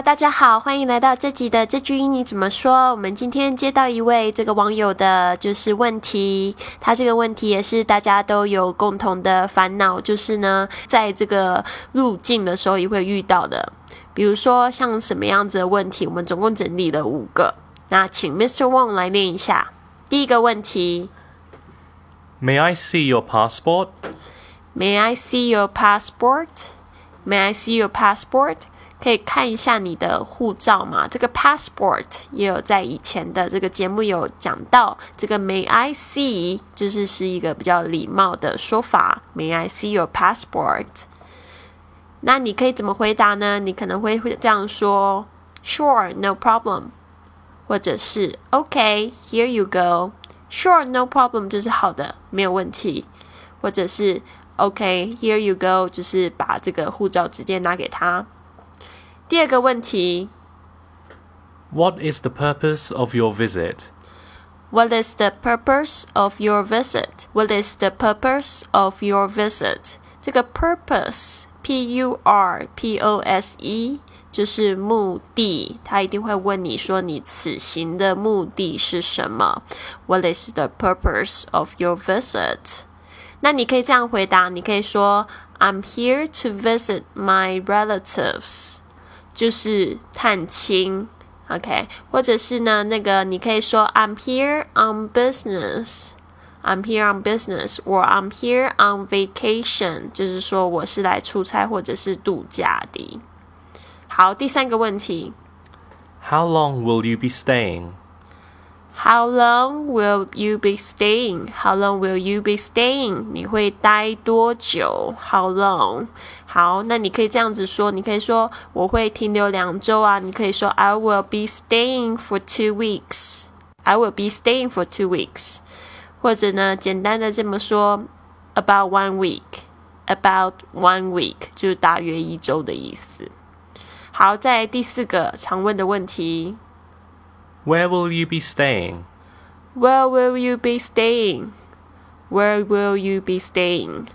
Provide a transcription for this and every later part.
Hello，大家好，欢迎来到这集的这句英语怎么说。我们今天接到一位这个网友的就是问题，他这个问题也是大家都有共同的烦恼，就是呢，在这个入境的时候也会遇到的。比如说像什么样子的问题，我们总共整理了五个。那请 Mr. Wong 来念一下。第一个问题，May I see your passport? May I see your passport? May I see your passport? 可以看一下你的护照吗？这个 passport 也有在以前的这个节目有讲到，这个 May I see 就是是一个比较礼貌的说法。May I see your passport？那你可以怎么回答呢？你可能会会这样说：Sure, no problem。或者是 OK, here you go. Sure, no problem 就是好的，没有问题。或者是 OK, here you go 就是把这个护照直接拿给他。第二个问题，What is the purpose of your visit? What is the purpose of your visit? What is the purpose of your visit? 这个 purpose，p u r p o s e，就是目的。他一定会问你说你此行的目的是什么？What is the purpose of your visit? 那你可以这样回答，你可以说 I'm here to visit my relatives。 就是探亲，OK，或者是呢，那个你可以说 I'm here on business，I'm here on business，or I'm here on vacation，就是说我是来出差或者是度假的。好，第三个问题，How long will you be staying？staying？How long will you be staying? How long will you be staying? 你会待多久？How long? 好，那你可以这样子说，你可以说我会停留两周啊。你可以说 I will be staying for two weeks. I will be staying for two weeks. 或者呢，简单的这么说，about one week. About one week 就是大约一周的意思。好，在第四个常问的问题。 Where will you be staying? Where will you be staying? Where will you be staying?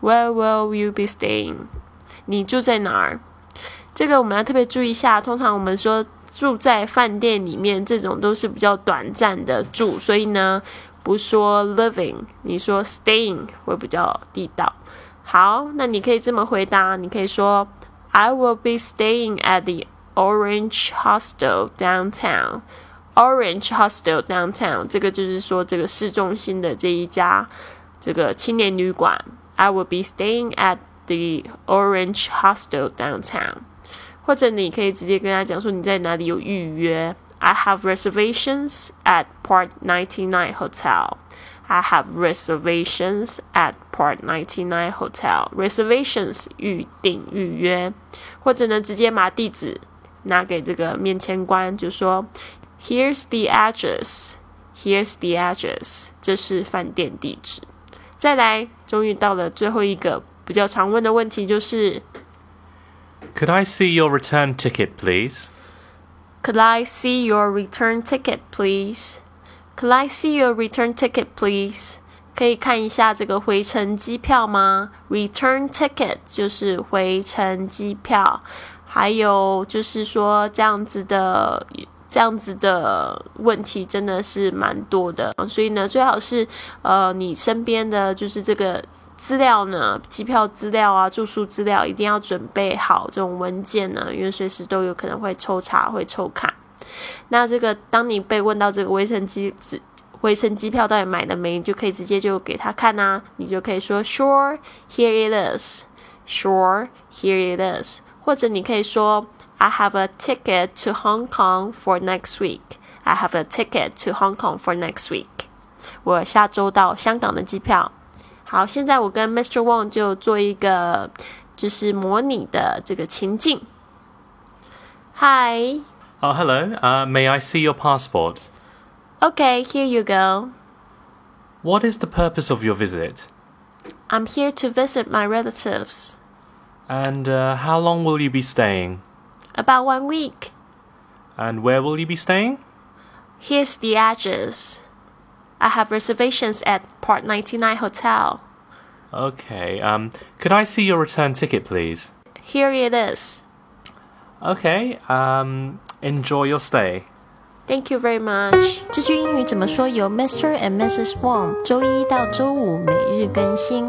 Where will you be staying? 你住在哪儿？这个我们要特别注意一下。通常我们说住在饭店里面，这种都是比较短暂的住，所以呢，不说 living，你说 staying 会比较地道。好，那你可以这么回答，你可以说 I will be staying at the Orange Hostel Downtown。Orange Hostel Downtown，这个就是说这个市中心的这一家这个青年旅馆。I will be staying at the Orange Hostel downtown。或者你可以直接跟他讲说你在哪里有预约。I have reservations at Park 99 Hotel. I have reservations at Park 99 Hotel. Reservations 预定预约，或者呢直接码地址。拿给这个面签官，就说：“Here's the address. Here's the address. 这是饭店地址。”再来，终于到了最后一个比较常问的问题，就是：“Could I see your return ticket, please? Could I see your return ticket, please? Could I see your return ticket, please? 可以看一下这个回程机票吗？Return ticket 就是回程机票。 还有就是说，这样子的这样子的问题真的是蛮多的，所以呢，最好是呃，你身边的就是这个资料呢，机票资料啊，住宿资料一定要准备好这种文件呢，因为随时都有可能会抽查会抽卡。那这个当你被问到这个卫生机机卫生机票到底买了没，你就可以直接就给他看啊，你就可以说 Sure, here it is. Sure, here it is. 或者你可以说，I have a ticket to Hong Kong for next week. I have a ticket to Hong Kong for next week. 我下周到香港的机票。好，现在我跟 Mr. Wong 就做一个就是模拟的这个情境。Hi. Oh, hello. Uh, may I see your passport? Okay, here you go. What is the purpose of your visit? I'm here to visit my relatives. And uh, how long will you be staying? About one week. And where will you be staying? Here's the address. I have reservations at Part 99 Hotel. Okay, um, could I see your return ticket, please? Here it is. Okay, um, enjoy your stay. Thank you very much. 这句英语怎么说？由 Mr. and Mrs. Wang 周一到周五每日更新。